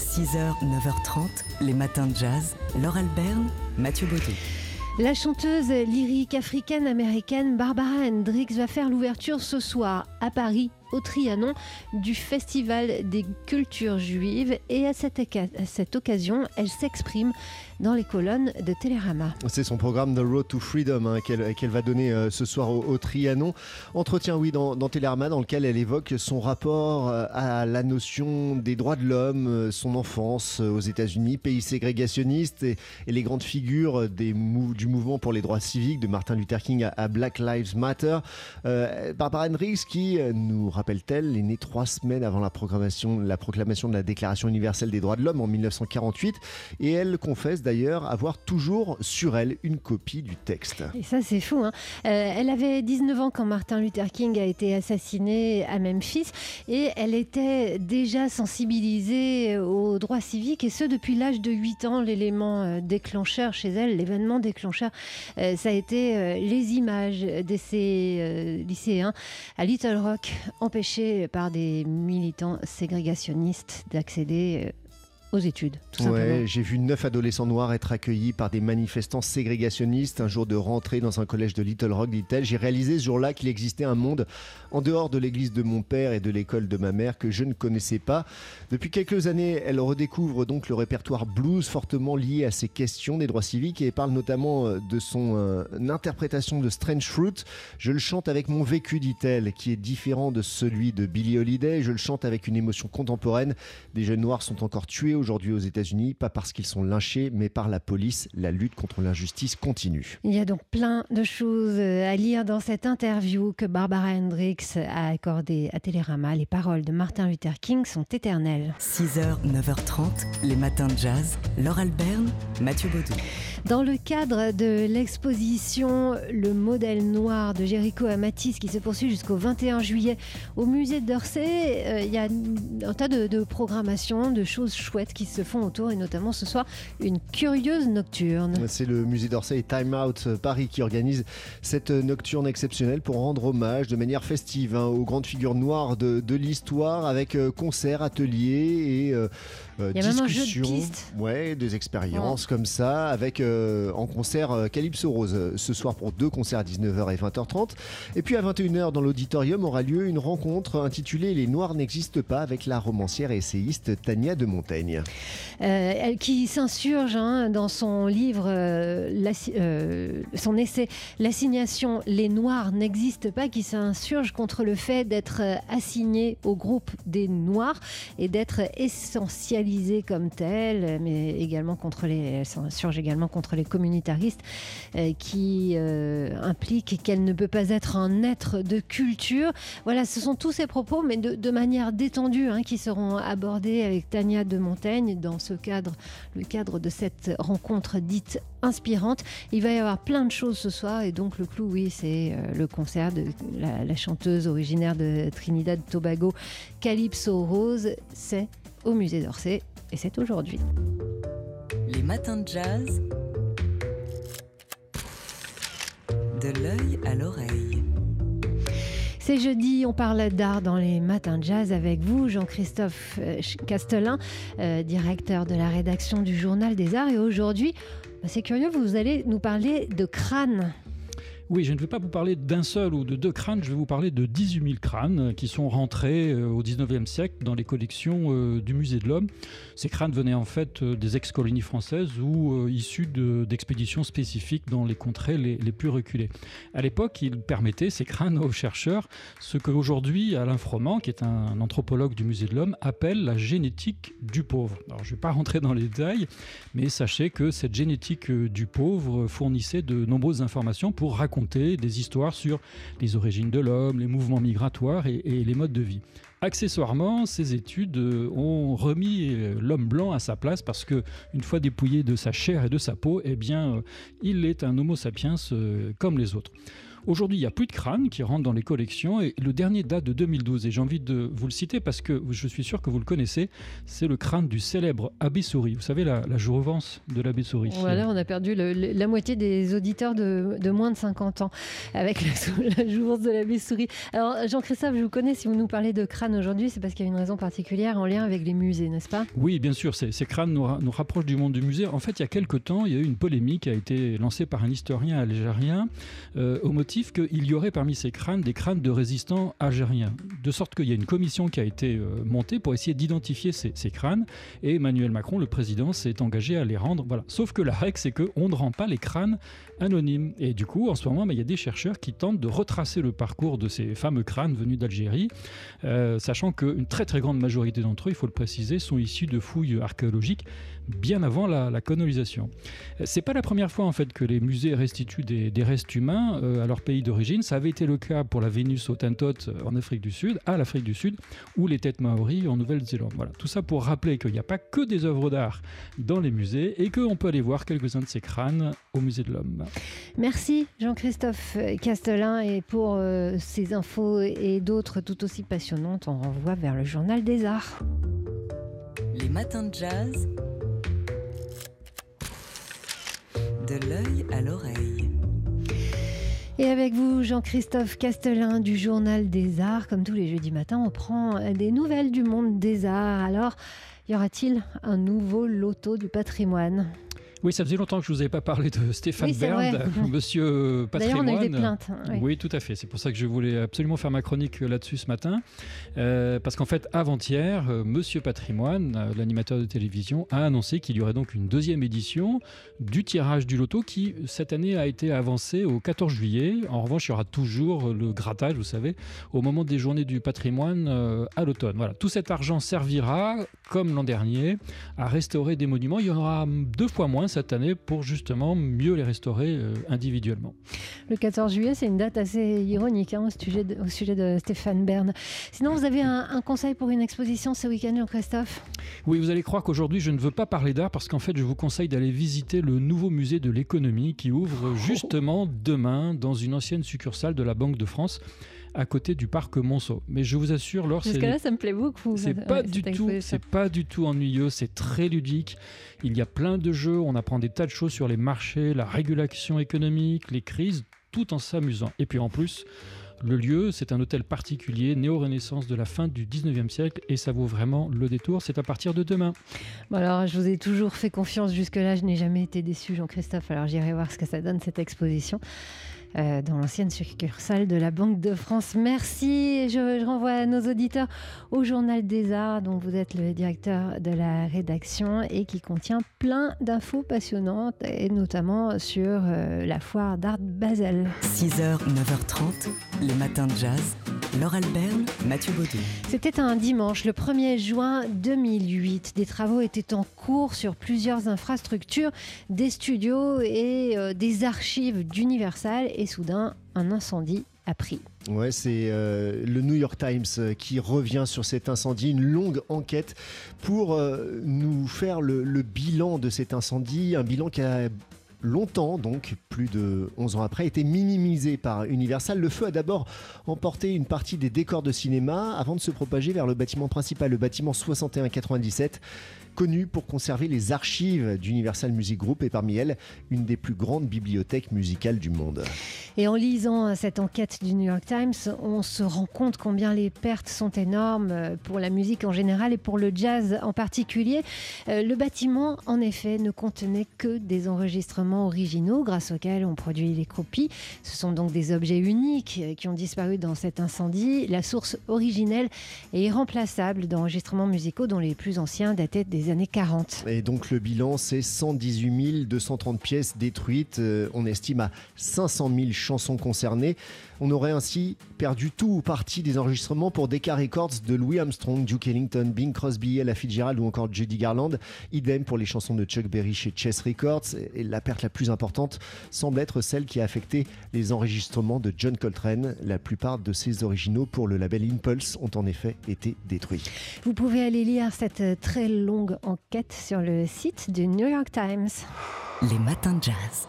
6h, 9h30, les matins de jazz. Laure Alberne, Mathieu Baudou. La chanteuse lyrique africaine-américaine Barbara Hendricks va faire l'ouverture ce soir à Paris au Trianon du Festival des cultures juives et à cette, occasion, elle s'exprime dans les colonnes de Télérama. C'est son programme The Road to Freedom hein, qu'elle va donner euh, ce soir au, Trianon. Entretien, oui, dans, dans, Télérama, dans lequel elle évoque son rapport euh, à la notion des droits de l'homme, euh, son enfance aux États-Unis, pays ségrégationniste et, les grandes figures du mouvement pour les droits civiques de Martin Luther King à, Black Lives Matter. Barbara Hendricks qui nous rappelle-t-elle, est née trois semaines avant la, proclamation, la proclamation de la Déclaration universelle des droits de l'homme en 1948 et elle confesse d'ailleurs avoir toujours sur elle une copie du texte. Et ça c'est fou. Hein. Euh, elle avait 19 ans quand Martin Luther King a été assassiné à Memphis et elle était déjà sensibilisée aux droits civiques et ce depuis l'âge de 8 ans. L'élément euh, déclencheur chez elle, l'événement déclencheur, euh, ça a été les images de ces lycéens à Little Rock en empêché par des militants ségrégationnistes d'accéder euh, aux études, tout ouais, J'ai vu neuf adolescents noirs être accueillis par des manifestants ségrégationnistes un jour de rentrée dans un collège de Little Rock, dit-elle. J'ai réalisé ce jour-là qu'il existait un monde en dehors de l'église de mon père et de l'école de ma mère que je ne connaissais pas. Depuis quelques années, elle redécouvre donc le répertoire blues fortement lié à ces questions des droits civiques et parle notamment euh, de son euh, interprétation de Strange Fruit. Je le chante avec mon vécu, dit-elle, qui est différent de celui de Billie Holiday. Je le chante avec une émotion contemporaine. Des jeunes noirs sont encore tués aujourd'hui aux États-Unis, pas parce qu'ils sont lynchés, mais par la police. La lutte contre l'injustice continue. Il y a donc plein de choses euh, à lire dans cette interview que Barbara Hendricks a accordée à Télérama. Les paroles de Martin Luther King sont éternelles. 6h, 9h30, les matins de jazz. Laure Alberne, Mathieu Baudou. Dans le cadre de l'exposition Le modèle noir de Jéricho à Matisse qui se poursuit jusqu'au 21 juillet au musée d'Orsay, euh, il y a un tas de, de programmations, de choses chouettes qui se font autour et notamment ce soir une curieuse nocturne. C'est le musée d'Orsay et Time Out Paris qui organise cette nocturne exceptionnelle pour rendre hommage de manière festive hein, aux grandes figures noires de, l'histoire avec euh, concerts, ateliers et euh, euh, discussions. Ouais, des expériences comme ça avec en concert Calypso Rose ce soir pour deux concerts à 19h et 20h30. Et puis à 21h dans l'auditorium aura lieu une rencontre intitulée Les Noirs n'existent pas avec la romancière et essayiste Tania de Montaigne. Euh, qui s'insurge hein, dans son livre, euh, euh, son essai L'assignation Les Noirs n'existent pas, qui s'insurge contre le fait d'être assigné au groupe des Noirs et d'être essentialisé comme tel, mais également contre les, s'insurge également contre les communautaristes qui impliquent qu'elle ne peut pas être un être de culture. Voilà, ce sont tous ces propos, mais de, manière détendue, hein, qui seront abordés avec Tania de Montaigne dans ce cadre, le cadre de cette rencontre dite inspirante. Il va y avoir plein de choses ce soir et donc le clou, oui, c'est euh, le concert de la, chanteuse originaire de Trinidad Tobago, Calypso Rose. C'est au musée d'Orsay et c'est aujourd'hui. Les matins de jazz. De l'œil à l'oreille. C'est jeudi, on parle d'art dans les matins de jazz avec vous, Jean-Christophe euh, Castelin, euh, directeur de la rédaction du Journal des Arts. Et aujourd'hui, bah, c'est curieux, vous allez nous parler de crâne. Oui, je ne vais pas vous parler d'un seul ou de deux crânes, je vais vous parler de 18 000 crânes qui sont rentrés euh, au 19e siècle dans les collections euh, du Musée de l'Homme. Ces crânes venaient en fait euh, des ex-colonies françaises ou issus d'expéditions spécifiques dans les contrées les, plus reculées. À l'époque, ils permettaient, ces crânes, aux chercheurs, ce qu'aujourd'hui Alain Froment, qui est un anthropologue du Musée de l'Homme, appelle la génétique du pauvre. Alors, je ne vais pas rentrer dans les détails, mais sachez que cette génétique du pauvre fournissait de nombreuses informations pour raconter des histoires sur les origines de l'homme, les mouvements migratoires et, les modes de vie. Accessoirement, ces études euh, ont remis euh, l'homme blanc à sa place parce que une fois dépouillé de sa chair et de sa peau, eh bien, euh, il est un Homo sapiens comme les autres. Aujourd'hui, il n'y a plus de crânes qui rentrent dans les collections et le dernier date de 2012. Et j'ai envie de vous le citer parce que je suis sûr que vous le connaissez. C'est le crâne du célèbre Abbé Souris. Vous savez, la, la jouvence de l'Abbé Souris. Voilà, on a perdu la moitié des auditeurs de, moins de 50 ans avec la jouvence de l'Abbé Souris. Alors, Jean-Christophe, je vous connais. Si vous nous parlez de crâne aujourd'hui, c'est parce qu'il y a une raison particulière en lien avec les musées, n'est-ce pas? Oui, bien sûr. Ces, ces crânes nous, nous, rapprochent du monde du musée. En fait, il y a quelques temps, il y a eu une polémique qui a été lancée par un historien algérien euh, au qu'il y aurait parmi ces crânes des crânes de résistants algériens. De sorte qu'il y a une commission qui a été euh, montée pour essayer d'identifier ces, crânes. Et Emmanuel Macron, le président, s'est engagé à les rendre. Voilà. Sauf que la règle, c'est qu'on ne rend pas les crânes anonymes. Et du coup, en ce moment, bah, il y a des chercheurs qui tentent de retracer le parcours de ces fameux crânes venus d'Algérie, euh, sachant qu'une très très grande majorité d'entre eux, il faut le préciser, sont issus de fouilles archéologiques bien avant la, la colonisation. C'est pas la première fois en fait que les musées restituent des, restes humains euh, à leur pays d'origine. Ça avait été le cas pour la Vénus Hottentote euh, en Afrique du Sud, à l'Afrique du Sud, ou les têtes maoris en Nouvelle-Zélande. Voilà, tout ça pour rappeler qu'il n'y a pas que des œuvres d'art dans les musées et qu'on peut aller voir quelques-uns de ces crânes au musée de l'Homme. Merci Jean-Christophe Castelin et pour euh, ces infos et d'autres tout aussi passionnantes, on renvoie vers le journal des arts. Les matins de jazz. De l'œil à l'oreille. Et avec vous, Jean-Christophe Castelin du Journal des Arts. Comme tous les jeudis matins, on prend des nouvelles du monde des arts. Alors, y aura-t-il un nouveau loto du patrimoine? Oui, ça faisait longtemps que je ne vous avais pas parlé de Stéphane Bern, monsieur patrimoine. D'ailleurs, on a eu des plaintes. Hein, oui. tout à fait. C'est pour ça que je voulais absolument faire ma chronique là-dessus ce matin. Euh, parce qu'en fait, avant-hier, euh, monsieur patrimoine, euh, l'animateur de télévision, a annoncé qu'il y aurait donc une deuxième édition du tirage du loto qui, cette année, a été avancé au 14 juillet. En revanche, il y aura toujours le grattage, vous savez, au moment des journées du patrimoine à l'automne. Voilà. Tout cet argent servira, comme l'an dernier, à restaurer des monuments. Il y en aura deux fois moins cette année pour justement mieux les restaurer euh, individuellement. Le 14 juillet, c'est une date assez ironique hein, au, sujet de, au, sujet de, Stéphane Bern. Sinon, vous avez un, un conseil pour une exposition ce week-end, Jean-Christophe? Oui, vous allez croire qu'aujourd'hui, je ne veux pas parler d'art parce qu'en fait, je vous conseille d'aller visiter le nouveau musée de l'économie qui ouvre justement demain dans une ancienne succursale de la Banque de France à côté du parc Monceau. Mais je vous assure, Laure, c'est là, ça me plaît beaucoup. C'est pas du tout, c'est pas du tout ennuyeux. C'est très ludique. Il y a plein de jeux. On apprend des tas de choses sur les marchés, la régulation économique, les crises, tout en s'amusant. Et puis en plus. Le lieu, c'est un hôtel particulier, néo-renaissance de la fin du 19e siècle, et ça vaut vraiment le détour. C'est à partir de demain. Bon alors, je vous ai toujours fait confiance jusque-là. Je n'ai jamais été déçu, Jean-Christophe. Alors, j'irai voir ce que ça donne, cette exposition. Euh, dans l'ancienne succursale de la Banque de France. Merci. Je, je, renvoie nos auditeurs au Journal des Arts, dont vous êtes le directeur de la rédaction et qui contient plein d'infos passionnantes, et notamment sur euh, la foire d'art Basel. 6h, 9h30, les matins de jazz. Laure Mathieu Baudou. C'était un dimanche, le 1er juin 2008. Des travaux étaient en cours sur plusieurs infrastructures, des studios et euh, des archives d'Universal et soudain, un incendie a pris. Ouais, c'est euh, le New York Times euh, qui revient sur cet incendie, une longue enquête pour euh, nous faire le, le, bilan de cet incendie, un bilan qui a longtemps, donc plus de 11 ans après, été minimisé par Universal. Le feu a d'abord emporté une partie des décors de cinéma avant de se propager vers le bâtiment principal, le bâtiment 6197 connu pour conserver les archives d'Universal Music Group et parmi elles une des plus grandes bibliothèques musicales du monde. Et en lisant cette enquête du New York Times, on se rend compte combien les pertes sont énormes pour la musique en général et pour le jazz en particulier. Euh, le bâtiment, en effet, ne contenait que des enregistrements originaux grâce auxquels on produit les copies. Ce sont donc des objets uniques qui ont disparu dans cet incendie. La source originelle est irremplaçable d'enregistrements musicaux dont les plus anciens dataient des années 40. Et donc le bilan, c'est 118 230 pièces détruites. Euh, on estime à 500 000 chansons concernées. On aurait ainsi perdu tout ou partie des enregistrements pour Decca Records de Louis Armstrong, Duke Ellington, Bing Crosby, Ella Fitzgerald ou encore Judy Garland. Idem pour les chansons de Chuck Berry chez Chess Records. Et la perte la plus importante semble être celle qui a affecté les enregistrements de John Coltrane. La plupart de ces originaux pour le label Impulse ont en effet été détruits. Vous pouvez aller lire cette très enquête sur le site du New York Times. Les matins de jazz.